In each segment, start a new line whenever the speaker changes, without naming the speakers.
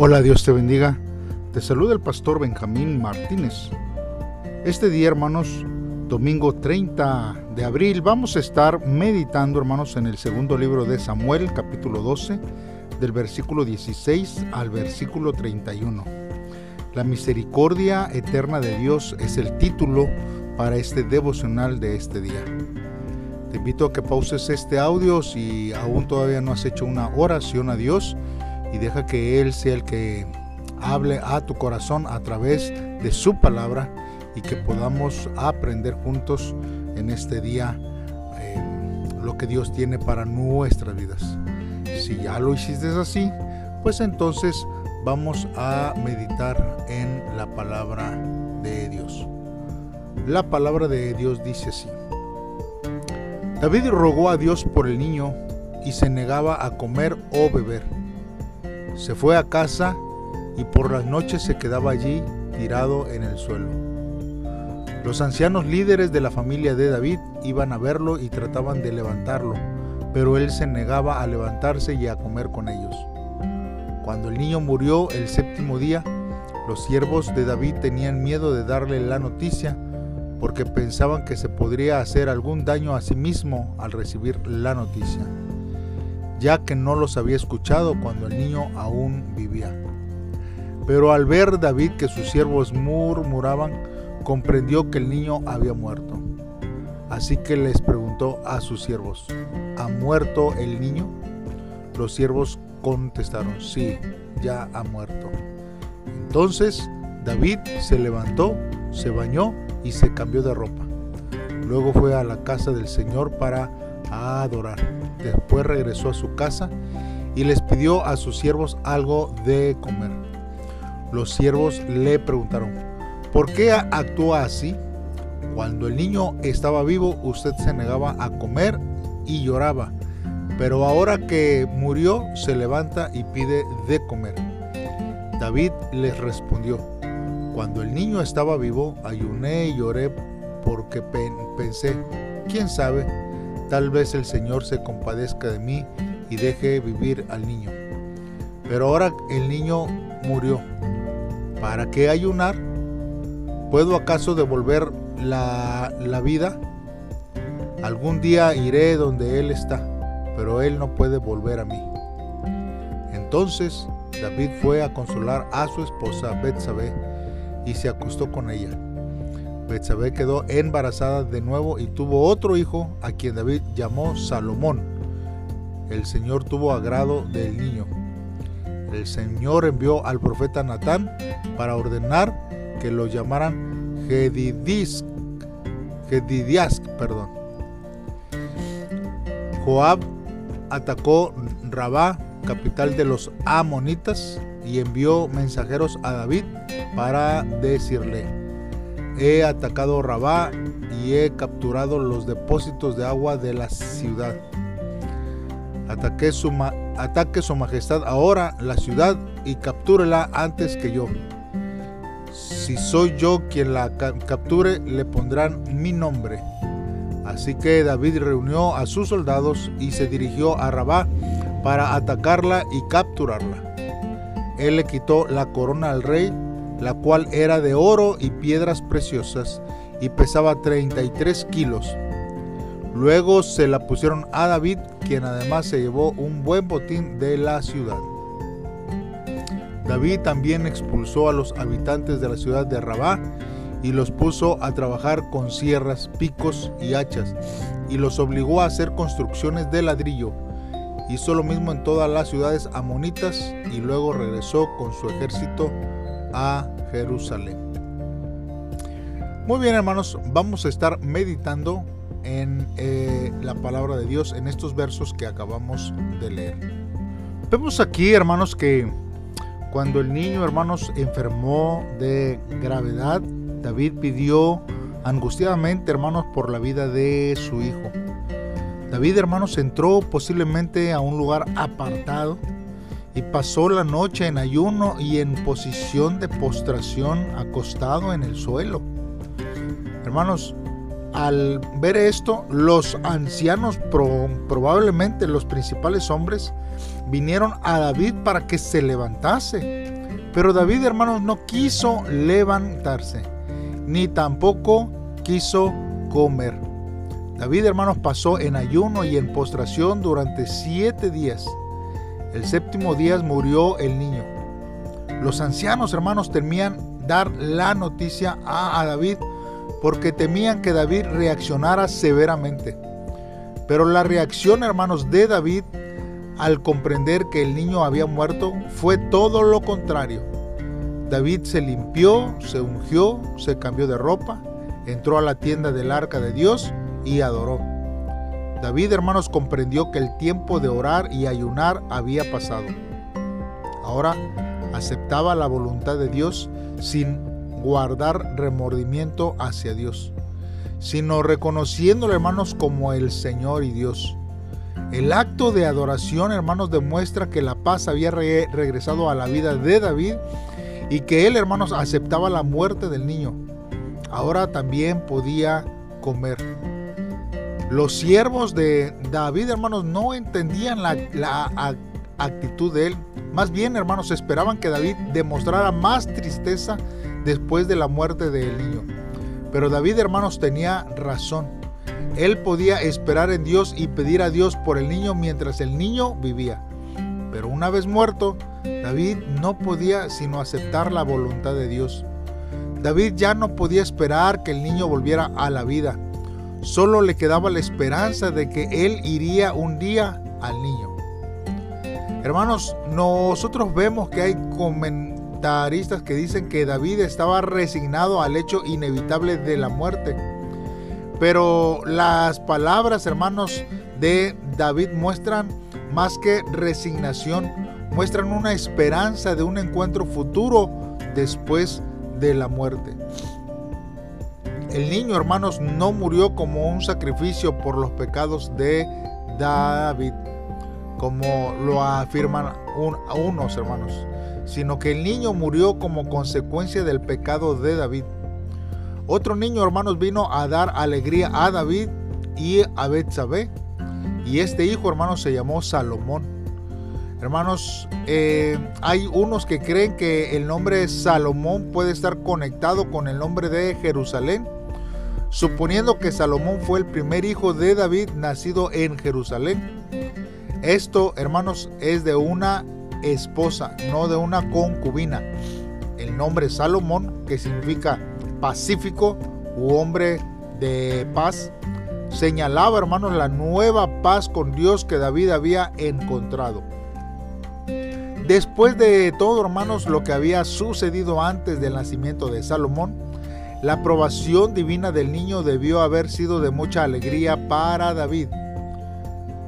Hola, Dios te bendiga. Te saluda el pastor Benjamín Martínez. Este día, hermanos, domingo 30 de abril, vamos a estar meditando, hermanos, en el segundo libro de Samuel, capítulo 12, del versículo 16 al versículo 31. La misericordia eterna de Dios es el título para este devocional de este día. Te invito a que pauses este audio si aún todavía no has hecho una oración a Dios y deja que Él sea el que hable a tu corazón a través de su palabra y que podamos aprender juntos en este día eh, lo que Dios tiene para nuestras vidas. Si ya lo hiciste así, pues entonces vamos a meditar en la palabra de Dios. La palabra de Dios dice así. David rogó a Dios por el niño y se negaba a comer o beber. Se fue a casa y por las noches se quedaba allí tirado en el suelo. Los ancianos líderes de la familia de David iban a verlo y trataban de levantarlo, pero él se negaba a levantarse y a comer con ellos. Cuando el niño murió el séptimo día, los siervos de David tenían miedo de darle la noticia porque pensaban que se podría hacer algún daño a sí mismo al recibir la noticia ya que no los había escuchado cuando el niño aún vivía. Pero al ver David que sus siervos murmuraban, comprendió que el niño había muerto. Así que les preguntó a sus siervos, ¿ha muerto el niño? Los siervos contestaron, sí, ya ha muerto. Entonces David se levantó, se bañó y se cambió de ropa. Luego fue a la casa del Señor para adorar. Después regresó a su casa y les pidió a sus siervos algo de comer. Los siervos le preguntaron, ¿por qué actúa así? Cuando el niño estaba vivo, usted se negaba a comer y lloraba, pero ahora que murió, se levanta y pide de comer. David les respondió, cuando el niño estaba vivo, ayuné y lloré porque pensé, ¿quién sabe? Tal vez el Señor se compadezca de mí y deje vivir al niño. Pero ahora el niño murió. ¿Para qué ayunar? ¿Puedo acaso devolver la, la vida? Algún día iré donde Él está, pero Él no puede volver a mí. Entonces David fue a consolar a su esposa Betsabé y se acostó con ella. Betsabé quedó embarazada de nuevo y tuvo otro hijo a quien David llamó Salomón. El Señor tuvo agrado del niño. El Señor envió al profeta Natán para ordenar que lo llamaran Gedidiask, perdón. Joab atacó Rabá, capital de los amonitas, y envió mensajeros a David para decirle, He atacado Rabá y he capturado los depósitos de agua de la ciudad. Ataque su, ataque majestad ahora la ciudad y captúrela antes que yo. Si soy yo quien la capture, le pondrán mi nombre. Así que David reunió a sus soldados y se dirigió a Rabá para atacarla y capturarla. Él le quitó la corona al rey la cual era de oro y piedras preciosas y pesaba 33 kilos. Luego se la pusieron a David, quien además se llevó un buen botín de la ciudad. David también expulsó a los habitantes de la ciudad de Rabá y los puso a trabajar con sierras, picos y hachas, y los obligó a hacer construcciones de ladrillo. Hizo lo mismo en todas las ciudades amonitas y luego regresó con su ejército a Jerusalén. Muy bien hermanos, vamos a estar meditando en eh, la palabra de Dios en estos versos que acabamos de leer. Vemos aquí hermanos que cuando el niño hermanos enfermó de gravedad, David pidió angustiadamente hermanos por la vida de su hijo. David hermanos entró posiblemente a un lugar apartado y pasó la noche en ayuno y en posición de postración acostado en el suelo. Hermanos, al ver esto, los ancianos, probablemente los principales hombres, vinieron a David para que se levantase. Pero David, hermanos, no quiso levantarse, ni tampoco quiso comer. David, hermanos, pasó en ayuno y en postración durante siete días. El séptimo día murió el niño. Los ancianos, hermanos, temían dar la noticia a, David porque temían que David reaccionara severamente. Pero la reacción, hermanos, de David al comprender que el niño había muerto fue todo lo contrario. David se limpió, se ungió, se cambió de ropa, entró a la tienda del arca de Dios y adoró. David, hermanos, comprendió que el tiempo de orar y ayunar había pasado. Ahora aceptaba la voluntad de Dios sin guardar remordimiento hacia Dios, sino reconociéndolo, hermanos, como el Señor y Dios. El acto de adoración, hermanos, demuestra que la paz había regresado a la vida de David y que él, hermanos, aceptaba la muerte del niño. Ahora también podía comer. Los siervos de David, hermanos, no entendían la, actitud de él. Más bien, hermanos, esperaban que David demostrara más tristeza después de la muerte del niño. Pero David, hermanos, tenía razón. Él podía esperar en Dios y pedir a Dios por el niño mientras el niño vivía. Pero una vez muerto, David no podía sino aceptar la voluntad de Dios. David ya no podía esperar que el niño volviera a la vida. Solo le quedaba la esperanza de que él iría un día al niño. Hermanos, nosotros vemos que hay comentaristas que dicen que David estaba resignado al hecho inevitable de la muerte. Pero las palabras, hermanos, de David muestran más que resignación, muestran una esperanza de un encuentro futuro después de la muerte. El niño, hermanos, no murió como un sacrificio por los pecados de David, como lo afirman unos hermanos, sino que el niño murió como consecuencia del pecado de David. Otro niño, hermanos, vino a dar alegría a David y a Betsabé, y este hijo, hermanos, se llamó Salomón. Hermanos, eh, hay unos que creen que el nombre Salomón puede estar conectado con el nombre de Jerusalén suponiendo que Salomón fue el primer hijo de David nacido en Jerusalén. Esto, hermanos, es de una esposa, no de una concubina. El nombre Salomón, que significa pacífico u hombre de paz, señalaba, hermanos, la nueva paz con Dios que David había encontrado. Después de todo, hermanos, lo que había sucedido antes del nacimiento de Salomón, la aprobación divina del niño debió haber sido de mucha alegría para David.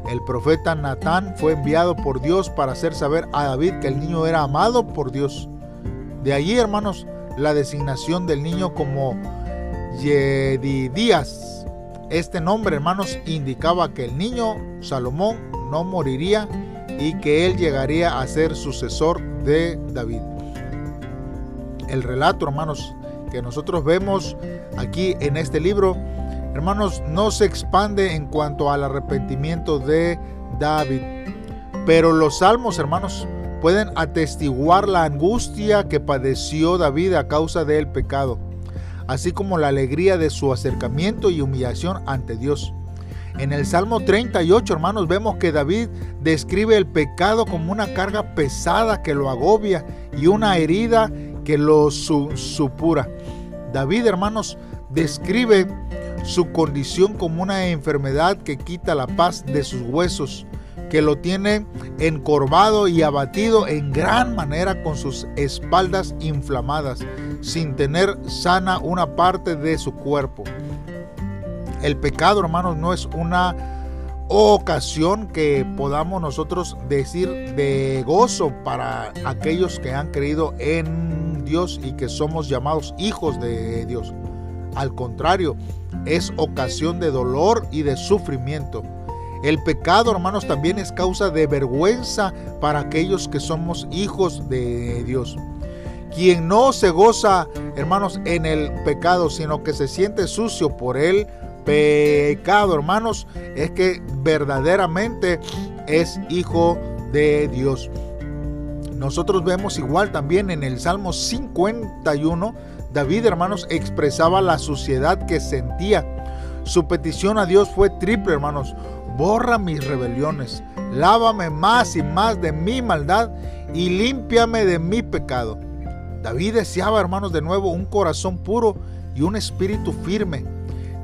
El profeta Natán fue enviado por Dios para hacer saber a David que el niño era amado por Dios. De allí, hermanos, la designación del niño como Yedidías. Este nombre, hermanos, indicaba que el niño Salomón no moriría y que él llegaría a ser sucesor de David. El relato, hermanos, que nosotros vemos aquí en este libro, hermanos, no se expande en cuanto al arrepentimiento de David. Pero los salmos, hermanos, pueden atestiguar la angustia que padeció David a causa del pecado, así como la alegría de su acercamiento y humillación ante Dios. En el Salmo 38, hermanos, vemos que David describe el pecado como una carga pesada que lo agobia y una herida que lo supura. David, hermanos, describe su condición como una enfermedad que quita la paz de sus huesos, que lo tiene encorvado y abatido en gran manera con sus espaldas inflamadas, sin tener sana una parte de su cuerpo. El pecado, hermanos, no es una ocasión que podamos nosotros decir de gozo para aquellos que han creído en Dios y que somos llamados hijos de Dios. Al contrario, es ocasión de dolor y de sufrimiento. El pecado, hermanos, también es causa de vergüenza para aquellos que somos hijos de Dios. Quien no se goza, hermanos, en el pecado, sino que se siente sucio por el pecado, hermanos, es que verdaderamente es hijo de Dios. Nosotros vemos igual también en el Salmo 51, David, hermanos, expresaba la suciedad que sentía. Su petición a Dios fue triple, hermanos. Borra mis rebeliones, lávame más y más de mi maldad y límpiame de mi pecado. David deseaba, hermanos, de nuevo un corazón puro y un espíritu firme.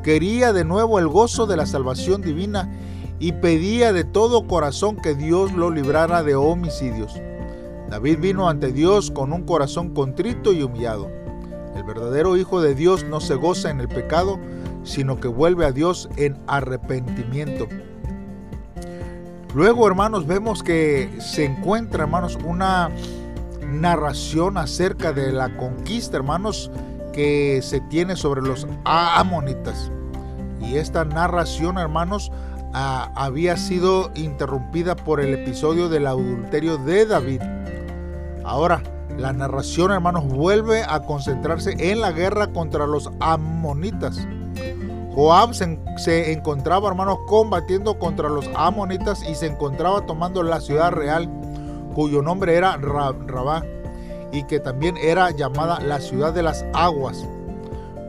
Quería de nuevo el gozo de la salvación divina y pedía de todo corazón que Dios lo librara de homicidios. David vino ante Dios con un corazón contrito y humillado. El verdadero Hijo de Dios no se goza en el pecado, sino que vuelve a Dios en arrepentimiento. Luego, hermanos, vemos que se encuentra, hermanos, una narración acerca de la conquista, hermanos, que se tiene sobre los amonitas. Y esta narración, hermanos, había sido interrumpida por el episodio del adulterio de David. Ahora, la narración, hermanos, vuelve a concentrarse en la guerra contra los amonitas. Joab se, encontraba, hermanos, combatiendo contra los amonitas y se encontraba tomando la ciudad real, cuyo nombre era Rabá, y que también era llamada la ciudad de las aguas.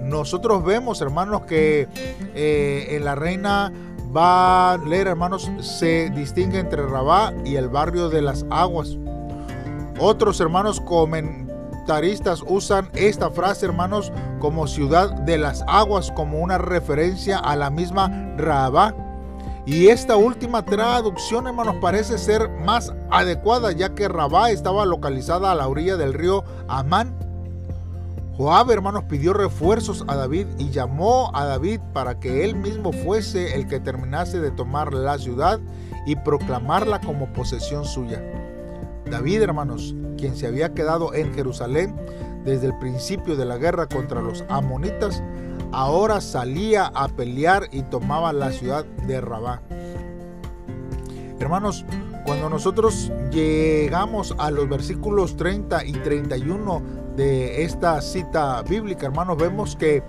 Nosotros vemos, hermanos, que eh, en la reina va a leer, hermanos, se distingue entre Rabá y el barrio de las aguas. Otros hermanos comentaristas usan esta frase, hermanos, como ciudad de las aguas, como una referencia a la misma Rabá. Y esta última traducción, hermanos, parece ser más adecuada, ya que Rabá estaba localizada a la orilla del río Amán. Joab, hermanos, pidió refuerzos a David y llamó a David para que él mismo fuese el que terminase de tomar la ciudad y proclamarla como posesión suya. David, hermanos, quien se había quedado en Jerusalén desde el principio de la guerra contra los amonitas, ahora salía a pelear y tomaba la ciudad de Rabá. Hermanos, cuando nosotros llegamos a los versículos 30 y 31 de esta cita bíblica, hermanos, vemos que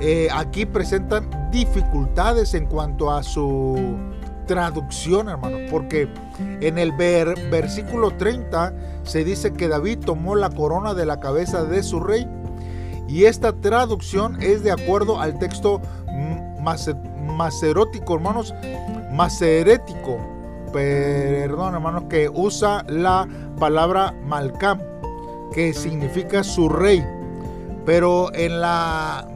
eh, aquí presentan dificultades en cuanto a su traducción, hermanos, porque en el versículo 30 se dice que David tomó la corona de la cabeza de su rey y esta traducción es de acuerdo al texto macerótico, hermanos, macerético, perdón, hermanos, que usa la palabra Malcam, que significa su rey. Pero en la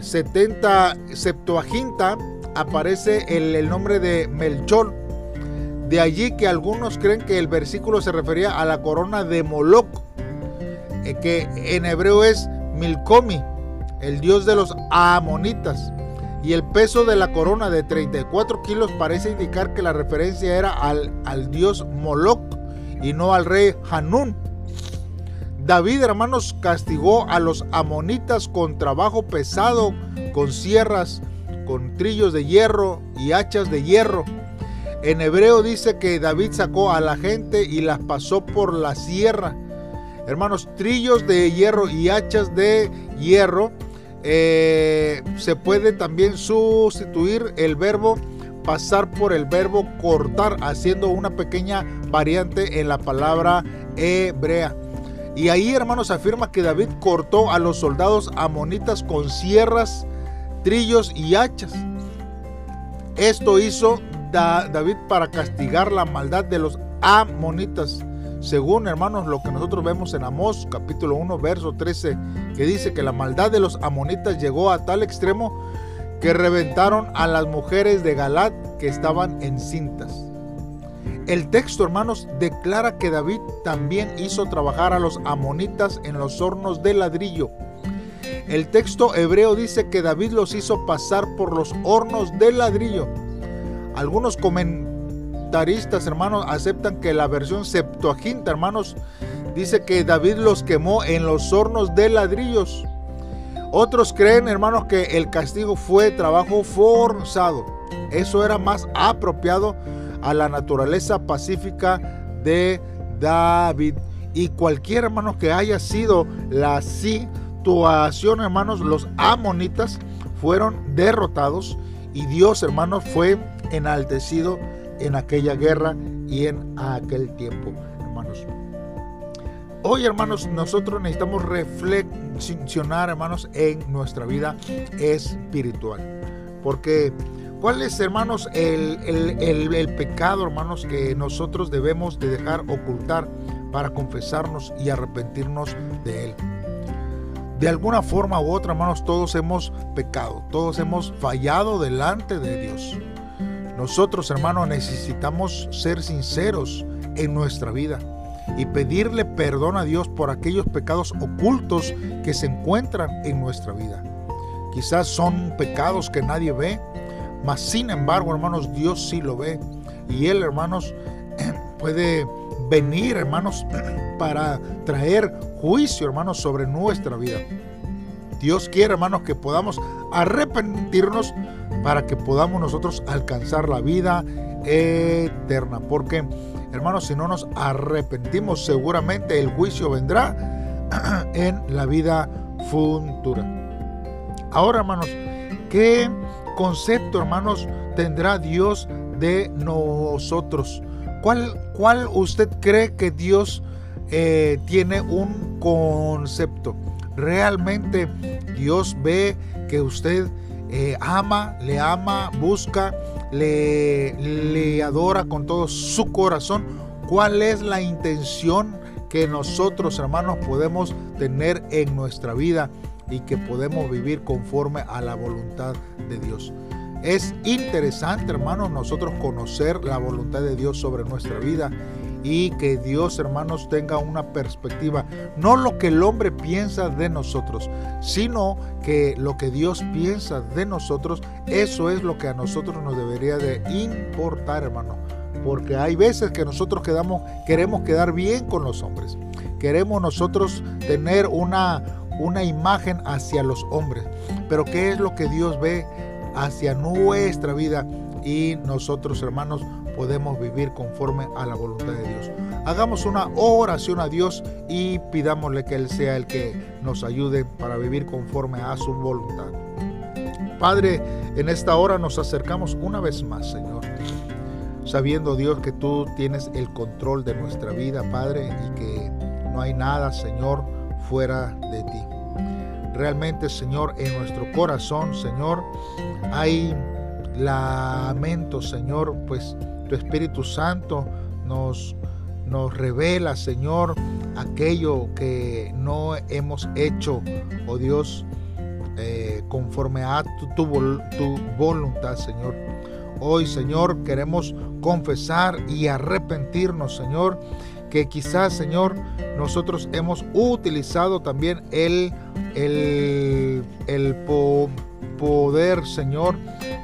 70 Septuaginta aparece el, nombre de Melchor. De allí que algunos creen que el versículo se refería a la corona de Moloch, eh, que en hebreo es Milcomi, el dios de los amonitas. Y el peso de la corona de 34 kilos parece indicar que la referencia era al, al dios Moloch y no al rey Hanún. David, hermanos, castigó a los amonitas con trabajo pesado, con sierras, con trillos de hierro y hachas de hierro. En hebreo dice que David sacó a la gente y las pasó por la sierra. Hermanos, trillos de hierro y hachas de hierro. Eh, se puede también sustituir el verbo pasar por el verbo cortar, haciendo una pequeña variante en la palabra hebrea. Y ahí, hermanos, afirma que David cortó a los soldados amonitas con sierras trillos y hachas. Esto hizo David para castigar la maldad de los amonitas. Según hermanos lo que nosotros vemos en Amós capítulo 1 verso 13 que dice que la maldad de los amonitas llegó a tal extremo que reventaron a las mujeres de Galat que estaban encintas. El texto, hermanos, declara que David también hizo trabajar a los amonitas en los hornos de ladrillo el texto hebreo dice que David los hizo pasar por los hornos de ladrillo. Algunos comentaristas, hermanos, aceptan que la versión Septuaginta, hermanos, dice que David los quemó en los hornos de ladrillos. Otros creen, hermanos, que el castigo fue trabajo forzado. Eso era más apropiado a la naturaleza pacífica de David. Y cualquier hermano que haya sido la situación, hermanos, los amonitas fueron derrotados y Dios, hermanos, fue enaltecido en aquella guerra y en aquel tiempo. hoy, hermanos, nosotros necesitamos reflexionar, hermanos, en nuestra vida espiritual. Porque, ¿cuál es, hermanos, el, el pecado, hermanos, que nosotros debemos de dejar ocultar para confesarnos y arrepentirnos de él? De alguna forma u otra, hermanos, todos hemos pecado, todos hemos fallado delante de Dios. Nosotros, hermanos, necesitamos ser sinceros en nuestra vida y pedirle perdón a Dios por aquellos pecados ocultos que se encuentran en nuestra vida. Quizás son pecados que nadie ve, mas sin embargo, hermanos, Dios sí lo ve. Y Él, hermanos, puede venir, hermanos, para traer juicio, hermanos, sobre nuestra vida. Dios quiere, hermanos, que podamos arrepentirnos para que podamos nosotros alcanzar la vida eterna. Porque, hermanos, si no nos arrepentimos, seguramente el juicio vendrá en la vida futura. Ahora, hermanos, ¿qué concepto, hermanos, tendrá Dios de nosotros? ¿Cuál, cuál usted cree que Dios eh, tiene un concepto? Realmente Dios ve que usted eh, ama, le ama, busca, le, le adora con todo su corazón. ¿Cuál es la intención que nosotros, hermanos, podemos tener en nuestra vida y que podemos vivir conforme a la voluntad de Dios? Es interesante, hermanos, nosotros conocer la voluntad de Dios sobre nuestra vida y que Dios, hermanos, tenga una perspectiva, no lo que el hombre piensa de nosotros, sino que lo que Dios piensa de nosotros, eso es lo que a nosotros nos debería de importar, hermano. Porque hay veces que nosotros queremos quedar bien con los hombres. Queremos nosotros tener una, una imagen hacia los hombres. Pero ¿qué es lo que Dios ve? hacia nuestra vida y nosotros hermanos podemos vivir conforme a la voluntad de Dios. Hagamos una oración a Dios y pidámosle que Él sea el que nos ayude para vivir conforme a su voluntad. Padre, en esta hora nos acercamos una vez más, Señor, sabiendo Dios que tú tienes el control de nuestra vida, Padre, y que no hay nada, Señor, fuera de ti realmente, Señor, en nuestro corazón, Señor, hay lamento, Señor, pues tu Espíritu Santo nos, nos revela, Señor, aquello que no hemos hecho, oh Dios, eh, conforme a tu, tu, voluntad, Señor. Hoy, Señor, queremos confesar y arrepentirnos, Señor, que quizás, Señor, nosotros hemos utilizado también el, el, el poder, Señor,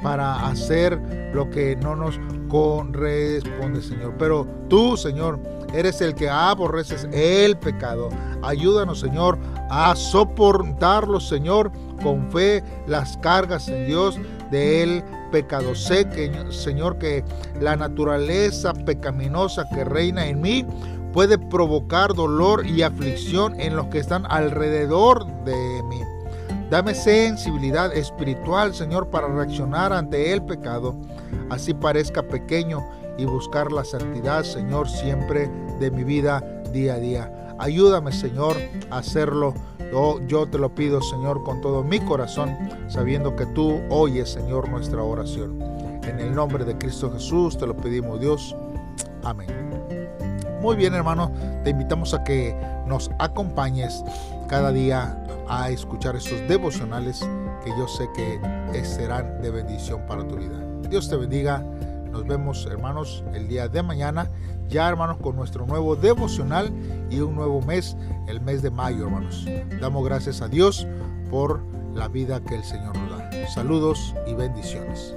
para hacer lo que no nos corresponde, Señor. Pero tú, Señor, eres el que aborreces el pecado. Ayúdanos, Señor, a soportarlo, Señor, con fe las cargas en Dios del pecado. Sé que, Señor, que la naturaleza pecaminosa que reina en mí puede provocar dolor y aflicción en los que están alrededor de mí. Dame sensibilidad espiritual, Señor, para reaccionar ante el pecado, así parezca pequeño, y buscar la santidad, Señor, siempre de mi vida día a día. Ayúdame, Señor, a hacerlo. Yo, yo te lo pido, Señor, con todo mi corazón, sabiendo que tú oyes, Señor, nuestra oración. En el nombre de Cristo Jesús te lo pedimos, Dios. Amén. Muy bien, hermano, te invitamos a que nos acompañes cada día a escuchar estos devocionales que yo sé que serán de bendición para tu vida. Dios te bendiga. Nos vemos, hermanos, el día de mañana, ya, hermanos, con nuestro nuevo devocional y un nuevo mes, el mes de mayo, hermanos. Damos gracias a Dios por la vida que el Señor nos da. Saludos y bendiciones.